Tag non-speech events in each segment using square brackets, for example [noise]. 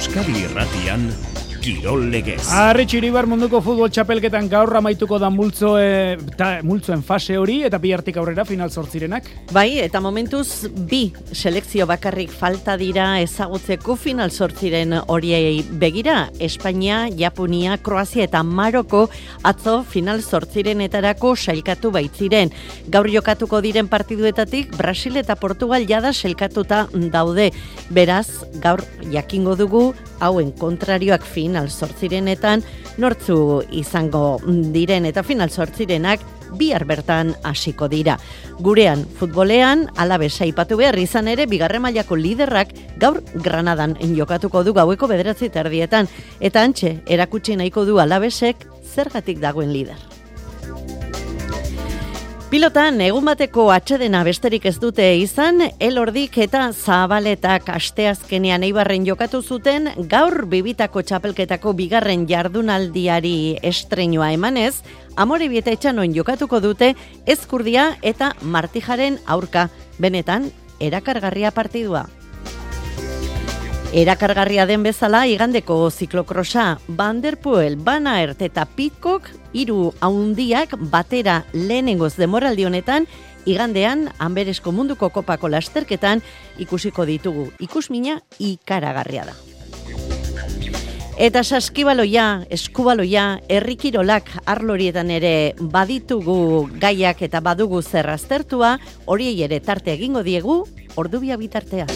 Euskadi Irratian Kirol Legez. Arri txiribar munduko futbol txapelketan gaur amaituko da multzo, e, ta, multzoen fase hori eta bihartik aurrera final sortzirenak. Bai, eta momentuz bi selekzio bakarrik falta dira ezagutzeko final sortziren horiei begira. Espainia, Japonia, Kroazia eta Maroko atzo final sortzirenetarako sailkatu baitziren. Gaur jokatuko diren partiduetatik Brasil eta Portugal jada sailkatuta daude. Beraz, gaur jakingo dugu hauen kontrarioak final sortzirenetan nortzu izango diren eta final sortzirenak bihar bertan hasiko dira. Gurean futbolean alabez aipatu behar izan ere bigarren mailako liderrak gaur Granadan jokatuko du gaueko bederatzi terdietan eta antxe erakutsi nahiko du alabesek zergatik dagoen lider. Pilotan, egun bateko atxedena besterik ez dute izan, elordik eta zabaletak asteazkenean eibarren jokatu zuten, gaur bibitako txapelketako bigarren jardunaldiari estreinoa emanez, amore bieta etxanon jokatuko dute, ezkurdia eta martijaren aurka, benetan, erakargarria partidua. Erakargarria den bezala igandeko ziklokrosa Vanderpoel, Bana Ert eta Pitcock hiru haundiak batera lehenengoz demoraldi honetan igandean Amberesko munduko kopako lasterketan ikusiko ditugu. Ikusmina ikaragarria da. Eta saskibaloia, eskubaloia, errikirolak arlorietan ere baditugu gaiak eta badugu zerraztertua, horiei ere tarte egingo diegu, ordubia bitartea.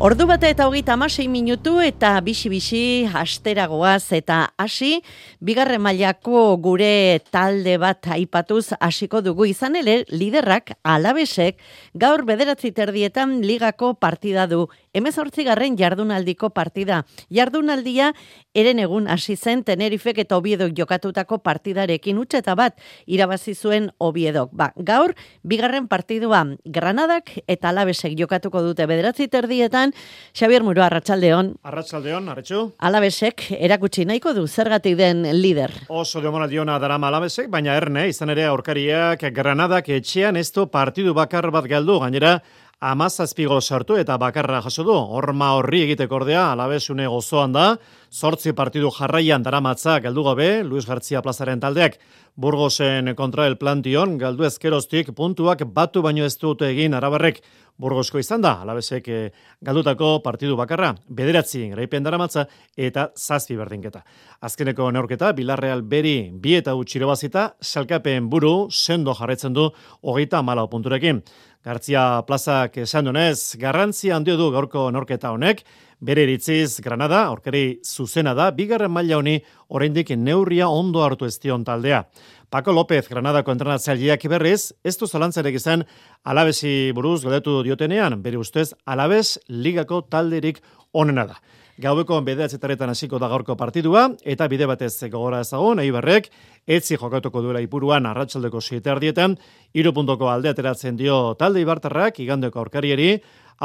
Ordu bate eta hogeita amasei minutu eta bisi-bisi hasteragoaz eta hasi, bigarren mailako gure talde bat aipatuz hasiko dugu izan ere, liderrak alabesek gaur bederatzi terdietan ligako partida du. Hemezortzi garren jardunaldiko partida. Jardunaldia eren egun hasi zen Tenerifek eta Obiedok jokatutako partidarekin utxe bat irabazi zuen Obiedok. Ba, gaur, bigarren partidua Granadak eta Alabesek jokatuko dute bederatzi terdietan. Xavier Muro, Arratxaldeon. Arratxaldeon, arretxu. Alabesek erakutsi nahiko du zergatik den lider. Oso demora diona darama Alabesek, baina erne, izan ere aurkariak Granadak etxean ez partidu bakar bat galdu, gainera amazazpigo sartu eta bakarra jaso du. Horma horri egiteko ordea, alabesune gozoan da, sortzi partidu jarraian daramatza galdu gabe, Luis Gartzia plazaren taldeak Burgosen kontra el plantion, galdu ezkeroztik puntuak batu baino ez dute egin arabarrek Burgosko izan da, alabesek e, galdutako partidu bakarra, bederatzi garaipen daramatza eta zazpi berdinketa. Azkeneko neorketa, Bilarreal beri bi eta utxiro bazita, salkapen buru, sendo jarretzen du, hogeita malau punturekin. Gartzia plazak esan dunez, garrantzia handio du gaurko norketa honek, bere eritziz Granada, aurkari zuzena da, bigarren maila honi oraindik neurria ondo hartu ez taldea. Paco López, Granadako entrenatzaileak berriz, ez du zalantzarek izan alabesi buruz galdetu diotenean, bere ustez alabez ligako talderik onena da. Gaueko bederatzetaretan hasiko da gaurko partidua, eta bide batez gogora ezagun, eibarrek, etzi jokatuko duela ipuruan arratsaldeko sieterdietan, irupuntoko alde ateratzen dio talde ibartarrak, igandeko aurkarieri,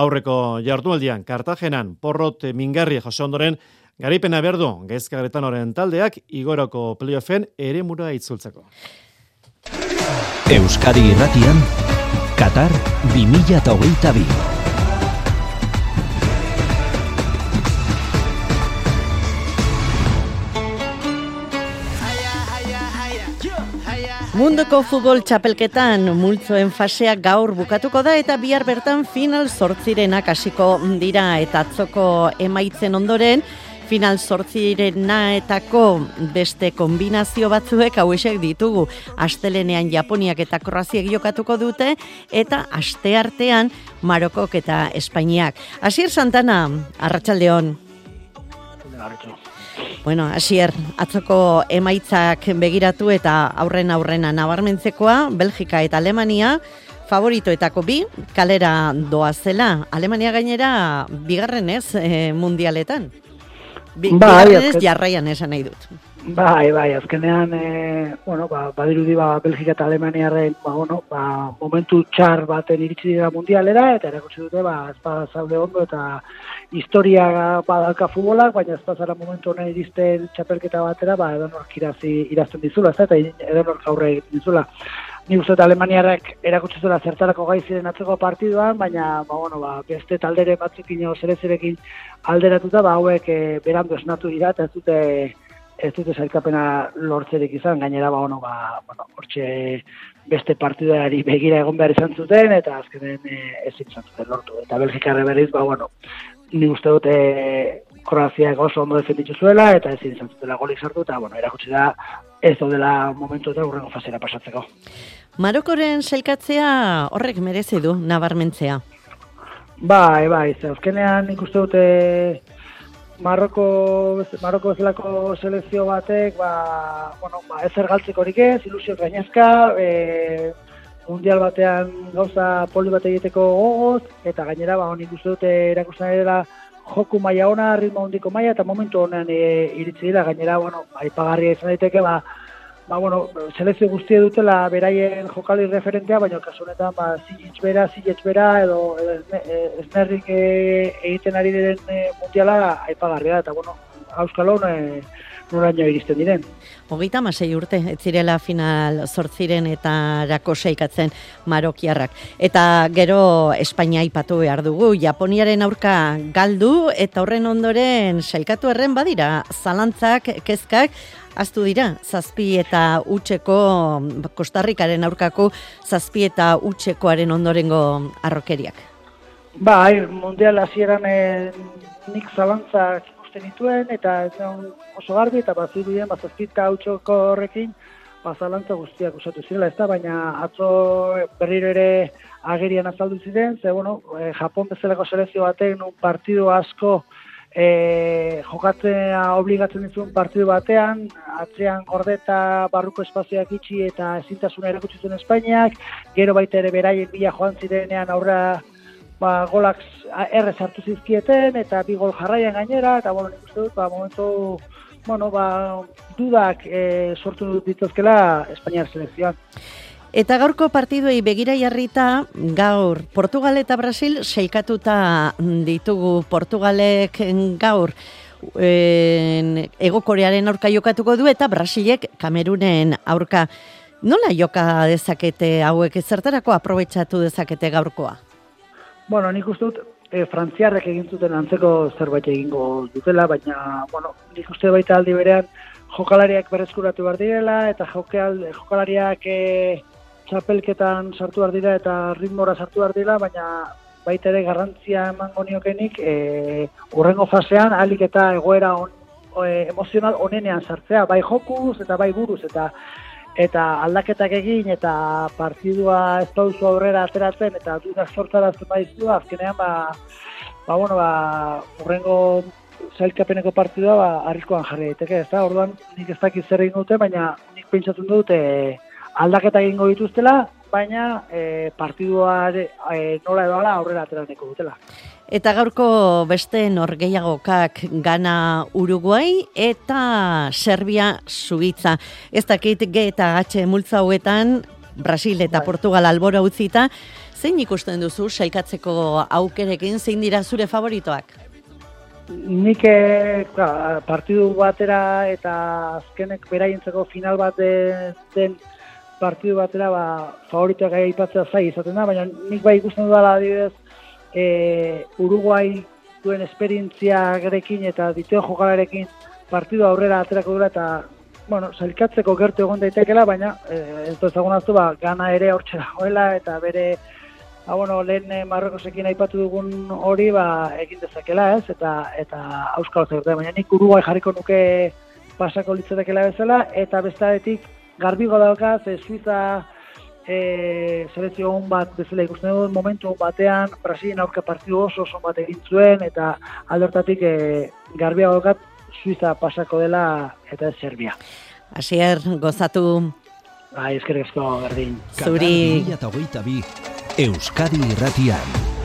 aurreko jardualdian, kartagenan, porrot mingarri jaso ondoren, garipena berdu, gaizkaretan oren taldeak, igoroko playoffen ere mura itzultzeko. Euskadi irratian, Qatar 2022. Munduko futbol txapelketan multzoen fasea gaur bukatuko da eta bihar bertan final sortzirenak hasiko dira eta atzoko emaitzen ondoren final sortzirenetako beste kombinazio batzuek hauesek ditugu. Astelenean Japoniak eta Kroaziak jokatuko dute eta aste artean Marokok eta Espainiak. Asier Santana, Arratsaldeon. Arratsaldeon. Bueno, asier, atzoko emaitzak begiratu eta aurren aurrena nabarmentzekoa, Belgika eta Alemania, favoritoetako bi, kalera doa zela. Alemania gainera, bigarren ez, e, mundialetan. Bi, ba, bigarren ez, jarraian esan nahi dut. Bai, bai, azkenean, e, bueno, ba, badirudi ba, Belgika eta Alemaniaren, ba, bueno, ba, momentu txar baten iritsi dira mundialera, eta erakutsi dute, ba, ezpada zaude ondo, eta historia badalka futbolak, baina ezpazara momentu honen iristen txapelketa batera, ba, edo irazi, irazten dizula, ez, eta edo nork aurre dizula. ni uste Alemaniarrak erakutsi zuela zertarako gai ziren atzeko partiduan, baina ba, bueno, ba, beste taldere batzukin o zerezerekin alderatuta, ba, hauek e, berandu esnatu dira, eta ez dute ez dute zailkapena lortzerik izan, gainera, ba, bueno, ba, bueno, hortxe beste partiduari begira egon behar izan zuten, eta azkenen e, ezin izan zuten lortu. Eta Belgikarre berriz, ba, bueno, ni uste dute Kroazia oso ondo defenditzu zuela, eta ezin izan zutela golik sartu, eta, bueno, erakutsi da, ez dela momentu eta urrengo fasera pasatzeko. Marokoren selkatzea horrek merezi du nabarmentzea. Bai, bai, azkenean ikuste dute Marroko, Marroko bezalako selekzio batek, ba, bueno, ba, ez ergaltzeko horik ez, ilusio gainezka, e, mundial batean gauza poli bat egiteko gogoz, eta gainera, ba, honik uste dute erakusten dela joku maila ona, ritmo hondiko maila, eta momentu honean e, iritsi dira, gainera, bueno, aipagarria izan daiteke, ba, ba, bueno, selezio guztia dutela beraien jokali referentea, baina kasu honetan, ba, zilitz bera, zilitz bera, edo, edo esnerrik e, egiten ari diren e, mundiala aipagarria, eta, bueno, Euskalon, e, noraino iristen diren. Hogeita masei urte, ez zirela final zortziren eta rako seikatzen marokiarrak. Eta gero Espainia ipatu behar dugu, Japoniaren aurka galdu eta horren ondoren sailkatu erren badira, zalantzak, kezkak, Aztu dira, zazpi eta utxeko, Kostarrikaren aurkako, zazpi eta utxekoaren ondorengo arrokeriak. Bai, mundial hasieran eh, nik zalantzak ikusten dituen, eta ez oso garbi, eta baziru dien, bazazpita utxoko horrekin, bazalantza guztiak usatu zirela, ez da, baina atzo berriro ere agerian azaldu ziren, ze, bueno, e, Japon bezalako selezio batek, nun partidu asko e, jokatzea obligatzen dizuen partidu batean, atzean gordeta barruko espazioak itxi eta ezintasuna erakutsitzen Espainiak, gero baita ere beraien bila joan zirenean aurra ba, golak erre sartu zizkieten, eta bi gol jarraian gainera, eta bueno, nik uste dut, ba, momentu, bueno, ba, dudak e, sortu dituzkela Espainiar selekzioan. Eta gaurko partiduei begira jarrita, gaur Portugal eta Brasil seikatuta ditugu Portugalek gaur en, Ego Korearen aurka jokatuko du eta Brasilek Kamerunen aurka. Nola joka dezakete hauek ezertarako aprobetsatu dezakete gaurkoa? Bueno, nik uste dut, e, frantziarrek egin zuten antzeko zerbait egingo dutela, baina, bueno, nik uste baita aldi berean jokalariak berezkuratu behar direla, eta jokalariak e, txapelketan sartu behar dira eta ritmora sartu behar dira, baina baita ere garrantzia emango niokenik e, urrengo fasean alik eta egoera on, e, emozional onenean sartzea, bai jokuz eta bai buruz, eta eta aldaketak egin eta partidua ez dauzu aurrera ateratzen eta dudak sortarazten badizu, azkenean ba, ba, bueno, ba, urrengo zailkapeneko partidua ba, arriskoan jarri daiteke, ez da, orduan nik ez dakit zer egin dute, baina nik pentsatzen dut e, aldaketak egingo dituztela, baina e, partidua e, nola edo ala aurrera ateraneko dutela. Eta gaurko beste norgeiagokak gana Uruguai eta Serbia Suitza. Ez dakit ge eta gatxe multza hauetan, Brasil eta bai. Portugal albora utzita, zein ikusten duzu sailkatzeko aukerekin, zein dira zure favoritoak? Nik eh, partidu batera eta azkenek beraientzeko final bat den partidu batera ba, favoritoak aipatzea zai izaten da, baina nik bai ikusten dudala adibidez e, Uruguai duen esperientzia gerekin eta dituen jokalarekin partidu aurrera aterako dura eta bueno, zailkatzeko gertu egon daitekela, baina e, ez da ezagun ba, gana ere hortxe dagoela eta bere ba, bueno, lehen e, Marrokosekin aipatu dugun hori ba, egin dezakela ez, eta eta auskalo zer baina nik Uruguai jarriko nuke pasako litzatekela bezala, eta bestaretik garbigo daukaz, e, Suiza e, selezio hon bat bezala ikusten dut, momentu batean Brasilien aurka partidu oso oso bat egin zuen, eta aldertatik e, garbia gokat Suiza pasako dela eta Serbia. Asier, gozatu. Bai, eskerrezko, berdin. Zuri. Euskadi irratian.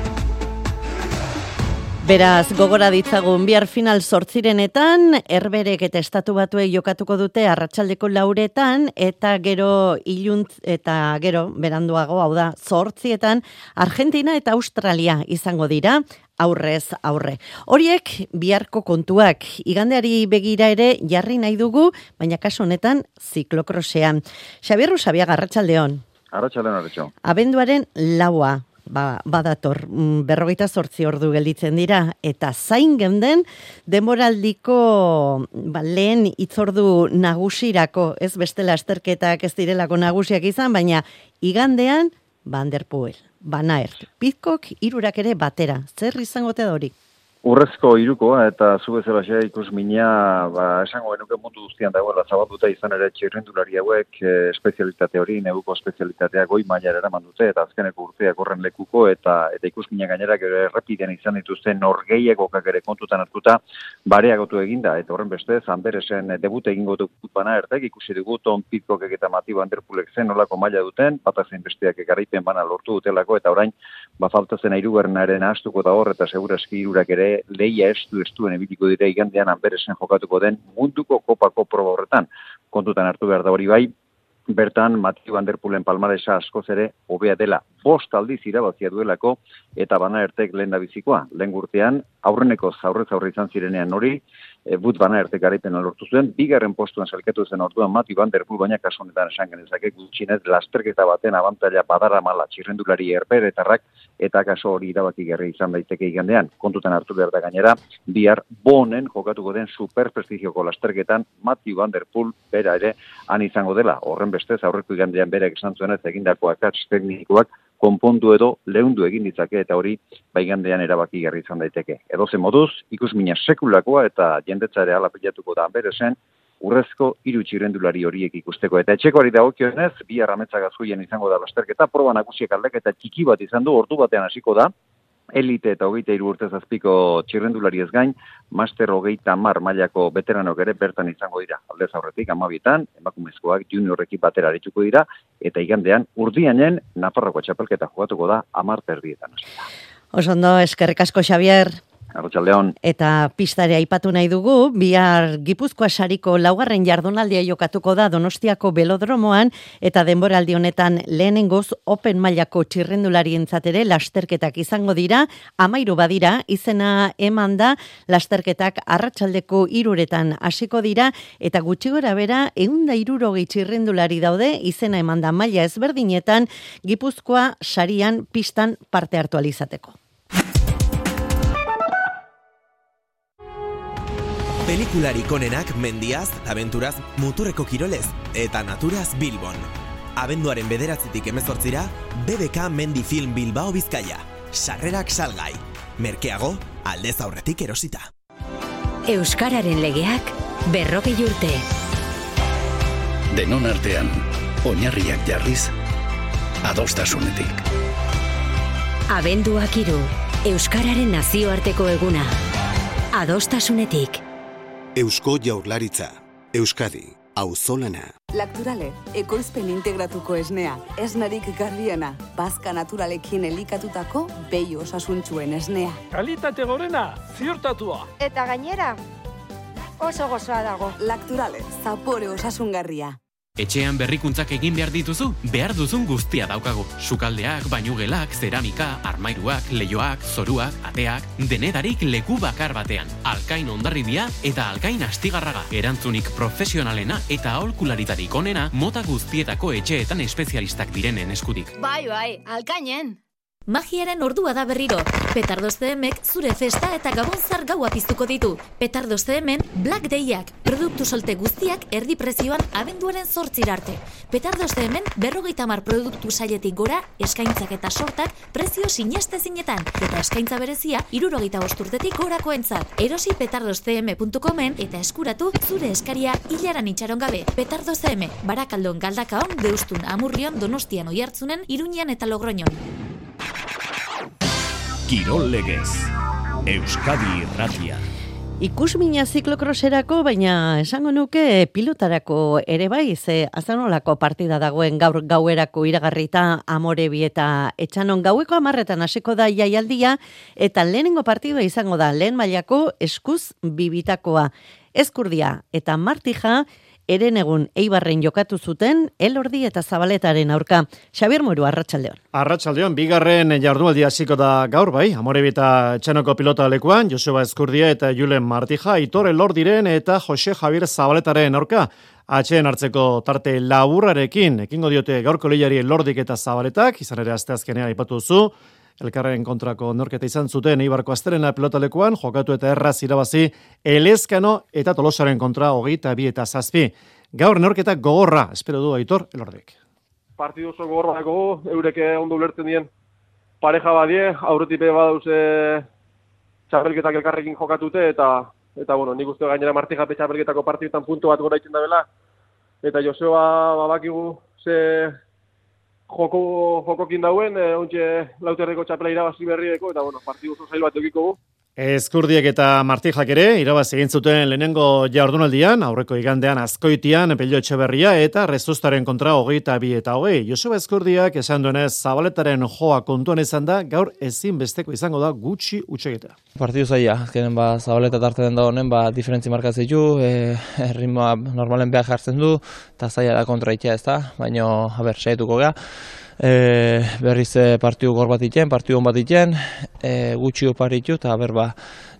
Beraz, gogora ditzagun bihar final sortzirenetan, erberek eta estatu batuei jokatuko dute arratsaldeko lauretan, eta gero ilunt eta gero beranduago, hau da, sortzietan, Argentina eta Australia izango dira, aurrez aurre. Horiek biharko kontuak igandeari begira ere jarri nahi dugu, baina kasu honetan ziklokrosean. Xabier Rusabiaga, arratsaldeon. Arratxalen arretxo. Abenduaren laua, ba, badator, mm, berrogeita sortzi ordu gelditzen dira, eta zain genden demoraldiko ba, lehen itzordu nagusirako, ez bestela esterketak ez direlako nagusiak izan, baina igandean, Vanderpoel, Banaert, Pitkok irurak ere batera, zer izango te da hori? Urrezko irukoa eta zu bezala xe ikus mina, ba, esango genuke mundu guztian dagoela zabalduta izan ere txirrendulari hauek e, espezialitate hori, neguko espezialitatea goi mailar eraman dute eta azkeneko urteak horren lekuko eta eta ikus mina gainera gero errepidean izan dituzten norgeiekokak ere kontutan hartuta bareagotu eginda. Eta horren beste zanberesen debute egingo dut bana ertek ikusi dugu ton pitkokek eta mati banderpulek zen olako maila duten, bat azen besteak egarripen bana lortu dutelako eta orain ba faltazen airugarrenaren astuko da hor eta segurazki irurak ere leia estu estuen ebiliko dira igandean anberesen jokatuko den munduko kopako proba horretan. Kontutan hartu behar da hori bai, bertan Matthew Van Der Poolen palmaresa askoz ere hobea dela bost aldiz irabazia duelako eta bana ertek lehen da bizikoa. Lehen gurtean, aurreneko zaurrez aurre izan zirenean hori, e, but bana erte garaipen lortu zuen, bigarren postuan salketu zen orduan Mati Van Der Poel, baina kasu honetan esan genezake gutxinez lasterketa baten abantaila badara mala txirrendulari erperetarrak eta kaso hori irabaki gerri izan daiteke igandean. Kontutan hartu behar da gainera, bihar bonen jokatuko den superprestigioko lasterketan Mati Van Der Poel bera ere han izango dela. Horren bestez aurreko igandean berak esan zuen ez egindako akats teknikoak konpondu edo lehundu egin ditzake eta hori baigandean erabaki garri izan daiteke. Edo ze moduz, ikus mina sekulakoa eta jendetzare ala pilatuko da zen, urrezko hiru txirendulari horiek ikusteko. Eta etxekoari da okionez, bi arrametza izango da lasterketa, proba nagusiek aldeketa txiki bat izan du, ordu batean hasiko da, elite eta hogeita iru urte zazpiko txirrendulari ez gain, master hogeita mar mailako veteranok ere bertan izango dira. Aldez aurretik, amabietan, emakumezkoak juniorreki batera arituko dira, eta igandean, urdianen, Nafarroko txapelketa jugatuko da, amar perdietan. Osondo, eskerrik asko, Xavier. Arratxaldeon. Eta pistare aipatu nahi dugu, bihar Gipuzkoa sariko laugarren jardunaldia jokatuko da Donostiako belodromoan eta denboraldi honetan lehenengoz Open mailako txirrendulari entzatere lasterketak izango dira, amairu badira, izena eman da lasterketak arratsaldeko iruretan hasiko dira eta gutxi gora bera eunda irurogei txirrendulari daude izena eman da maila ezberdinetan Gipuzkoa sarian pistan parte hartu alizateko. Pelikularik onenak mendiaz, aventuraz, muturreko kirolez eta naturaz Bilbon. Abenduaren bederatzitik emezortzira, BBK Mendi Film Bilbao Bizkaia. Sarrerak salgai. Merkeago, aldez aurretik erosita. Euskararen legeak berrogei urte. Denon artean, oinarriak jarriz, adostasunetik. Abenduak iru, Euskararen nazioarteko eguna. Adostasunetik. Eusko Jaurlaritza, Euskadi, Auzolana. Lakturale, ekoizpen integratuko esnea, esnarik garbiena, bazka naturalekin elikatutako behi osasuntzuen esnea. Kalitate gorena, ziurtatua. Eta gainera, oso gozoa dago. Lakturale, zapore osasungarria. Etxean berrikuntzak egin behar dituzu, behar duzun guztia daukagu. Sukaldeak, bainugelak, zeramika, armairuak, leioak, zoruak, ateak, denedarik leku bakar batean. Alkain ondarribia eta alkain astigarraga. Erantzunik profesionalena eta aholkularitarik onena mota guztietako etxeetan espezialistak direnen eskudik. Bai, bai, alkainen! Magiaren ordua da berriro. Petardos CMek zure festa eta gabonzar gaua piztuko ditu. Petardos CMen Black Dayak, produktu solte guztiak erdi prezioan abenduaren zortzira arte. Petardos CMen berrogeita mar produktu sailetik gora, eskaintzak eta sortak prezio sineste zinetan. Eta eskaintza berezia, irurogeita osturtetik gorako entzat. Erosi petardoscm.comen eta eskuratu zure eskaria hilaran itxaron gabe. Petardos CM, barakaldon galdakaon, deustun, amurrion, donostian oiartzunen, iruñan eta logroñon. Kirol legez, Euskadi Irratia. Ikusmina ziklokroserako, baina esango nuke pilotarako ere bai, ze azanolako partida dagoen gaur gauerako iragarrita amore bi eta etxanon gaueko amarretan hasiko da jaialdia, eta lehenengo partida izango da lehen mailako eskuz bibitakoa. Eskurdia eta martija eren egun eibarren jokatu zuten, elordi eta zabaletaren aurka. Xabier Moru, Arratxaldeon. Arratxaldeon, bigarren jardunaldi hasiko da gaur bai, Amorebita txanoko pilota lekuan, Joseba Eskurdia eta Julen Martija, Itor Elordiren eta Jose Javier Zabaletaren aurka. Atxeen hartzeko tarte laburrarekin, ekingo diote gaurko lehiari lordik eta zabaletak, izan ere asteazkenean aipatu zu, elkarren kontrako norketa izan zuten Eibarko Asterena pilotalekuan, jokatu eta erraz irabazi, elezkano eta tolosaren kontra hogeita bi eta zazpi. Gaur norketa gogorra, espero du aitor, elordik. Partidu oso gogorra dago, eureke ondo ulertzen dien pareja badie, aurretipe badauze txapelketak elkarrekin jokatute, eta eta bueno, nik uste gainera martija petxapelketako partidutan puntu bat gora itzen da bela, eta Joseba babakigu ze joko, jokokin dauen, e, ontxe lauterreko txapela irabazi berrieko, eta bueno, partidu oso zail bat egiko Eskurdiek eta Martijak ere, irabaz egin zuten lehenengo jardunaldian, aurreko igandean azkoitian, pelio etxeberria eta rezustaren kontra hogeita bi eta hogei. Joseba Eskurdiak esan duenez zabaletaren joa kontuan izan da, gaur ezin besteko izango da gutxi utxegeta. Partidu zaila, azkenen ba, zabaleta tarte den da honen, ba, diferentzi markatzen du, e, ritmoa normalen behar jartzen du, eta zaila da kontra itea ez da, baina, haber, saietuko geha e, berriz e, partiu gor bat iten, partiu on bat iten, e, gutxi oparitu eta berba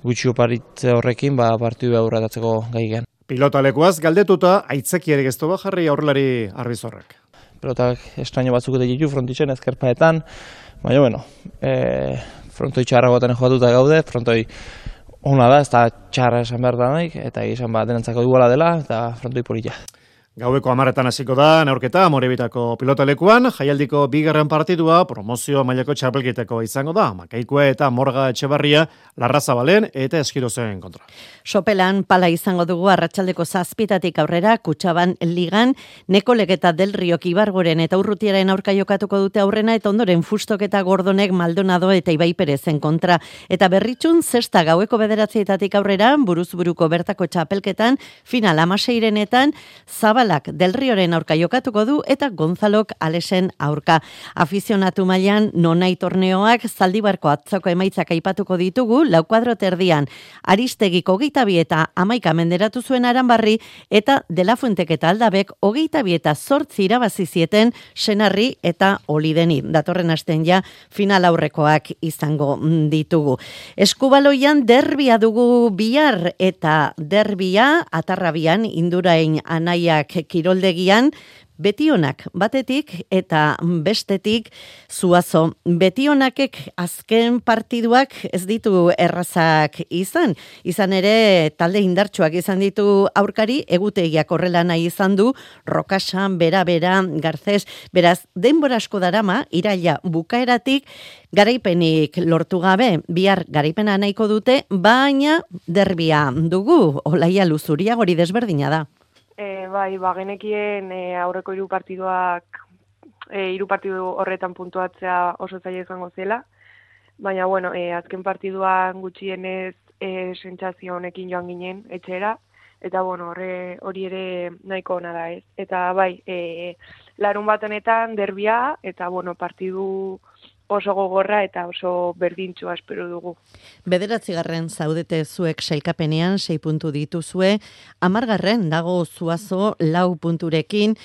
gutxi oparitze horrekin ba, partiu aurratatzeko gai gen. Pilota lekuaz galdetuta aitzeki ere geztu jarri aurrelari arbizorrak. Pilotak estraño batzuk eta ditu frontitzen ezkerpaetan, baina bueno, e, frontoi txarra goten joatuta gaude, frontoi ona da, ez da txarra esan behar da nahi, eta izan ba, denantzako iguala dela, eta frontoi polilla. Gaueko amaretan hasiko da, neurketa, morebitako pilotalekuan, jaialdiko bigarren partidua, promozio mailako txapelketeko izango da, makaikue eta morga etxebarria, larraza balen eta eskirozen kontra. Sopelan, pala izango dugu arratsaldeko zazpitatik aurrera, kutsaban ligan, neko legeta del riok ibargoren eta urrutiaren aurka jokatuko dute aurrena, eta ondoren fustok eta gordonek maldonado eta ibai perezen kontra. Eta berritxun, zesta gaueko bederatzietatik aurrera, buruz buruko bertako txapelketan, final amaseirenetan, zaba Zabalak del Rioren aurka jokatuko du eta Gonzalok Alesen aurka. Afizionatu mailan nonai torneoak zaldibarko atzoko emaitzak aipatuko ditugu lau kuadro terdian. Aristegiko hogeita bi eta amaika menderatu zuen aranbarri eta dela fuentek eta aldabek hogeita bi eta zortzi irabazi zieten senarri eta olideni. Datorren asten ja final aurrekoak izango ditugu. Eskubaloian derbia dugu bihar eta derbia atarrabian indurain anaiak kiroldegian, betionak batetik eta bestetik zuazo. Betionakek azken partiduak ez ditu errazak izan. Izan ere talde indartsuak izan ditu aurkari, egutegiak horrela nahi izan du, rokasan, bera-bera, garzez, beraz, denbora asko darama, iraila bukaeratik, garaipenik lortu gabe, bihar garaipena nahiko dute, baina derbia dugu, olaia luzuria gori desberdina da. E, bai, ba, genekien e, aurreko hiru partiduak, e, hiru partidu horretan puntuatzea oso zaila izango zela, baina, bueno, e, azken partiduan gutxienez e, sentsazio honekin joan ginen etxera, eta, bueno, horre, hori ere nahiko ona da ez. Eta, bai, e, larun bat honetan derbia, eta, bueno, partidu oso gogorra eta oso berdintxua espero dugu. Bederatzi garren zaudete zuek sailkapenean, sei puntu dituzue, amargarren dago zuazo lau punturekin,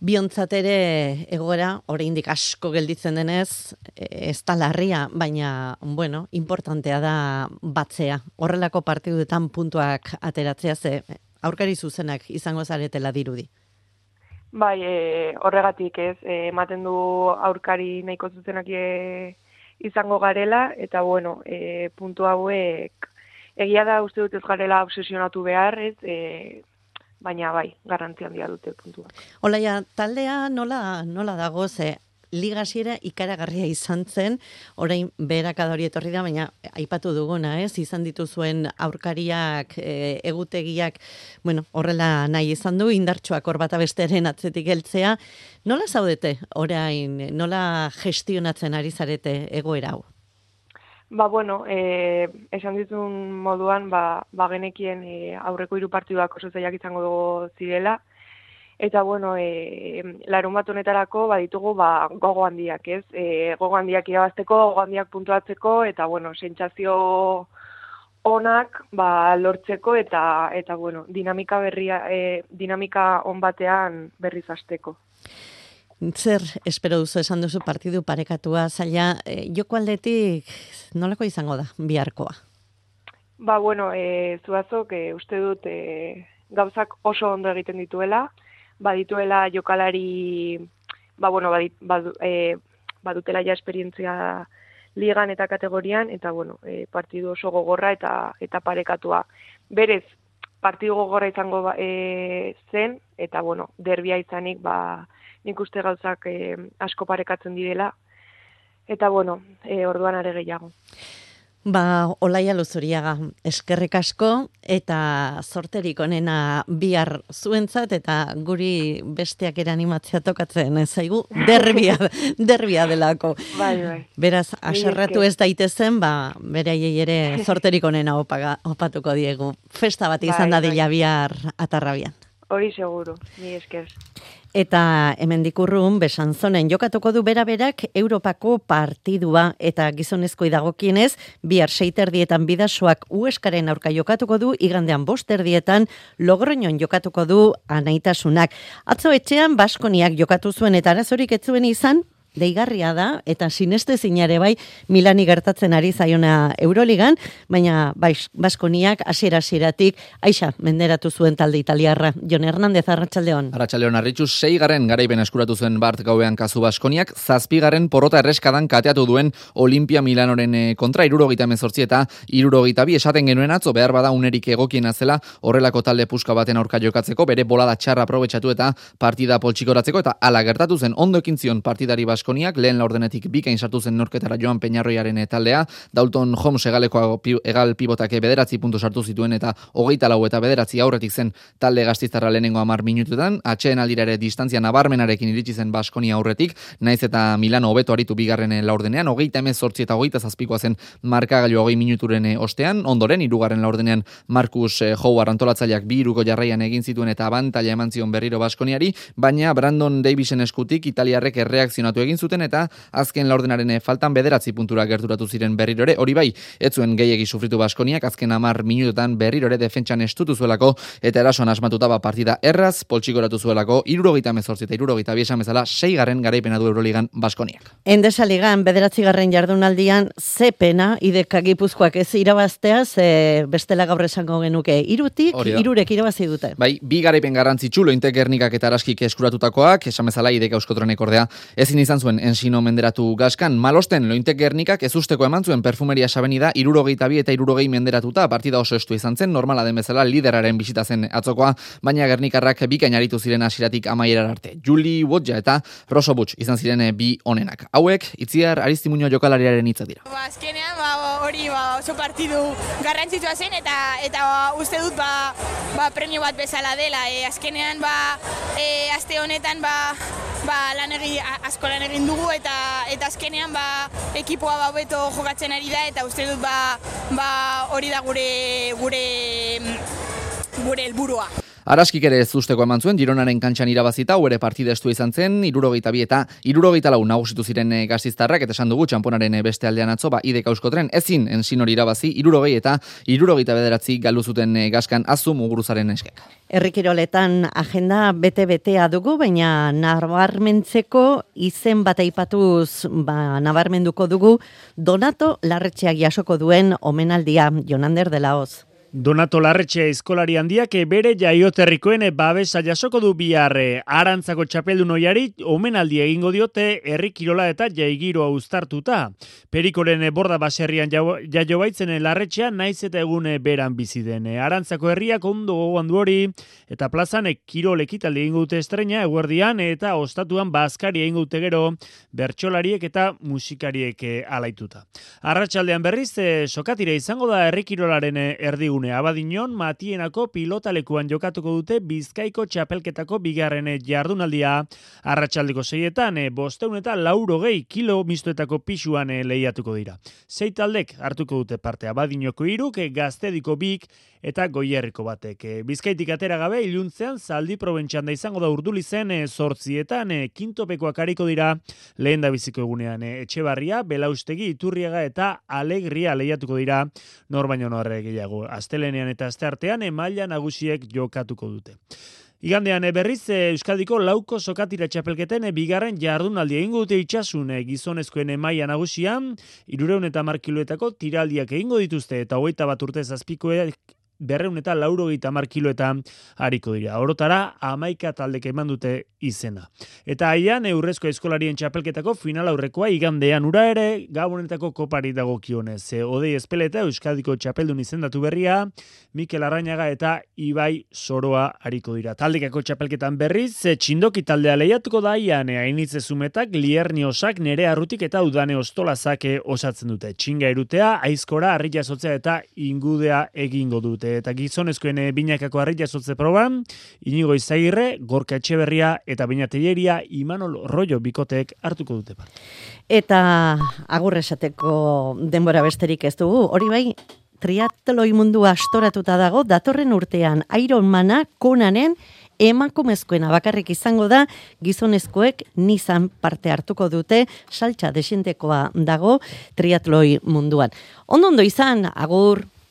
Biontzatere egoera, oraindik asko gelditzen denez, ez da larria, baina, bueno, importantea da batzea. Horrelako partiduetan puntuak ateratzea ze, aurkari zuzenak izango zaretela dirudi. Bai, e, horregatik ez, e, ematen du aurkari nahiko zuzenak e, izango garela, eta bueno, e, puntu hauek, egia da uste dut ez garela obsesionatu behar, ez, e, baina bai, garantzian handia dute puntua. Hola, ja, taldea nola, nola dago, ze ligasiera ikaragarria izan zen, orain berak hori etorri da, baina aipatu duguna, ez? Izan dituzuen aurkariak, e, egutegiak, bueno, horrela nahi izan du, indartsuak hor bat abesteren atzetik heltzea. Nola zaudete, orain, nola gestionatzen ari zarete egoera hau? Ba, bueno, e, esan ditun moduan, ba, ba genekien e, aurreko hiru partiduak oso zaiak izango dugu zirela, Eta bueno, e, larun bat honetarako baditugu ba, gogo handiak, ez? E, gogo handiak irabazteko, gogo handiak puntuatzeko, eta bueno, sentsazio onak ba, lortzeko eta eta bueno, dinamika berria e, dinamika on batean berriz hasteko. Zer espero duzu esan duzu partidu parekatua zaila e, joko aldetik nolako izango da biharkoa? Ba bueno, e, zuazok e, uste dut e, gauzak oso ondo egiten dituela, badituela jokalari ba bueno, badit, badu, e, badutela ja esperientzia ligan eta kategorian eta bueno, e, partidu oso gogorra eta eta parekatua. Berez partidu gogorra izango ba, e, zen eta bueno, derbia izanik ba nik uste gauzak e, asko parekatzen direla eta bueno, e, orduan are gehiago. Ba, olaia luzuriaga, eskerrik asko eta sorterik onena bihar zuentzat eta guri besteak ere animatzea tokatzen ez zaigu [laughs] derbia, derbia delako. Bai, bai. Beraz, aserratu ez daitezen, ba, bere ere sorterik onena opaga, opatuko diegu. Festa bat izan bai, da bai. bihar atarrabian. Hori seguro, ni esker. Eta hemen dikurrun, besan zonen jokatuko du bera-berak Europako partidua eta gizonezko idagokienez, bihar seiterdietan bidasoak ueskaren aurka jokatuko du, igandean bosterdietan logroñon jokatuko du anaitasunak. Atzo etxean, Baskoniak jokatu zuen eta arazorik etzuen izan, deigarria da eta sineste zinare bai Milani gertatzen ari zaiona Euroligan, baina bai Baskoniak hasiera hasieratik Aixa menderatu zuen talde italiarra. Jon Hernandez Arratsaldeon. Arratsaldeon Arritxu 6garren garaipen eskuratu zuen Bart gauean kasu Baskoniak, 7garren porrota erreskadan kateatu duen Olimpia Milanoren eh, kontra 78 eta 72 esaten genuen atzo behar bada unerik egokiena zela horrelako talde puska baten aurka jokatzeko bere bolada txarra aprobetxatu eta partida poltsikoratzeko eta ala gertatu zen ondo zion partidari Baskoniak, lehen laurdenetik bikain sartu zen norketara joan peñarroiaren taldea, Dalton Holmes egaleko egal pibotake bederatzi puntu sartu zituen eta hogeita lau eta bederatzi aurretik zen talde gaztizarra lehenengo amar minututan, atxeen aldirare distantzia nabarmenarekin iritsi zen Baskonia aurretik, naiz eta Milano hobeto aritu bigarren laurdenean, hogeita emez sortzi eta hogeita zazpikoa zen markagailu hogei minuturen ostean, ondoren, irugarren laurdenean Markus eh, Howard antolatzaileak bi iruko jarraian egin zituen eta abantaila eman zion berriro Baskoniari, baina Brandon Davisen eskutik italiarrek erreakzionatu egin egin zuten eta azken laurdenaren faltan bederatzi puntura gerturatu ziren berriro ere. Hori bai, ez zuen gehiegi sufritu Baskoniak azken 10 minututan berriro ere defentsan estutu zuelako eta erasoan asmatuta ba partida erraz poltsikoratu zuelako 78 eta 72 esan bezala 6garren garaipena du Euroligan Baskoniak. Endesa Ligan bederatzigarren jardunaldian ze pena ideka Gipuzkoak ez irabaztea ze bestela gaur esango genuke irutik irurek irabazi dute. Bai, bi garaipen garrantzitsu lointek gernikak eta araskik eskuratutakoak, esan bezala ideka euskotronek ordea ezin izan zuen ensino menderatu gaskan. Malosten, lointek gernikak ez usteko eman zuen perfumeria sabeni da, irurogeita bi eta irurogei menderatuta, partida oso estu izan zen, normala den bezala lideraren bisita zen atzokoa, baina gernikarrak bikain aritu ziren asiratik amaierar arte. Juli Wodja eta Rosso Butch izan ziren bi onenak. Hauek, itziar Aristimuño jokalariaren hitza dira. Ba, azkenean, ba, hori ba, oso partidu garrantzitsua zen eta eta uste dut ba, ba, premio bat bezala dela. E, azkenean, ba, e, aste honetan, ba, ba, lan asko lan egin dugu eta eta azkenean ba ekipoa ba hobeto jokatzen ari da eta uste dut ba ba hori da gure gure gure helburua. Araskik ere ez usteko eman zuen, Gironaren kantxan irabazita, ere partida estu izan zen, irurogeita bi eta irurogeita lau nagusitu ziren eh, gaziztarrak, eta esan dugu txamponaren eh, beste aldean atzo, ba, idek euskotren, ezin ensin hori irabazi, irurogei eta irurogeita bederatzi galdu zuten eh, gaskan azu muguruzaren eskek. Errikiroletan agenda bete-betea dugu, baina nabarmentzeko izen bat aipatuz ba, nabarmenduko dugu, Donato Larretxeak jasoko duen omenaldia, Jonander de la Oz. Donato Larretxe eskolari handiak bere jaioterrikoen babesa jasoko du biharre. Arantzako txapeldu noiari omenaldi egingo diote herri kirola eta jaigiroa uztartuta. Perikoren borda baserrian jaio baitzen larretxea naiz eta egun beran bizi den. Arantzako herriak ondo gogoan du hori eta plazan kirol ekitaldi egingo dute estreina eguerdian eta ostatuan bazkari egingo dute gero bertsolariek eta musikariek alaituta. Arratsaldean berriz sokatire izango da herri kirolaren erdigun ostegune abadinon matienako pilotalekuan jokatuko dute bizkaiko txapelketako bigarren jardunaldia arratsaldeko seietan e, bosteun eta lauro gehi kilo mistoetako pisuan e, lehiatuko dira. Zei taldek hartuko dute parte abadinoko iruk, e, gaztediko bik eta goierriko batek. E, bizkaitik atera gabe iluntzean zaldi probentxan da izango da urduli zen e, zortzietan e, kintopekoak hariko dira lehen da biziko egunean. E, etxebarria, belaustegi, iturriaga eta alegria lehiatuko dira nor baino norre gehiago. Astelenean eta asteartean emaila nagusiek jokatuko dute. Igandean e, berriz e, Euskadiko lauko sokatira txapelketen e, bigarren jardunaldi egingo dute itxasun gizonezkoen emaia nagusian, irureun eta markiluetako tiraldiak egingo dituzte eta hogeita bat urte zazpikoek berreun eta lauro gita markiloetan hariko dira. Orotara, amaika taldek eman dute izena. Eta haian, eurrezko eskolarien txapelketako final aurrekoa igandean ura ere, gabonetako kopari dago kionez. E, odei espeleta Euskadiko txapeldun izendatu berria, Mikel Arrañaga eta Ibai Soroa hariko dira. Taldekako txapelketan berriz, txindoki taldea lehiatuko da ian, hainitze zumetak, lierni osak, nere arrutik eta udane ostolazak osatzen dute. Txinga erutea, aizkora, arri jasotzea eta ingudea egingo dute eta gizonezkoen e, binakako harri jasotze proban, inigo izagirre, gorka etxeberria eta binatelieria Imanol Rollo bikotek hartuko dute bat. Eta agur esateko denbora besterik ez dugu, hori bai, triatloi mundu astoratuta dago, datorren urtean Ironmana konanen emakumezkoena bakarrik izango da gizonezkoek nizan parte hartuko dute saltza desentekoa dago triatloi munduan. Ondo ondo izan, agur!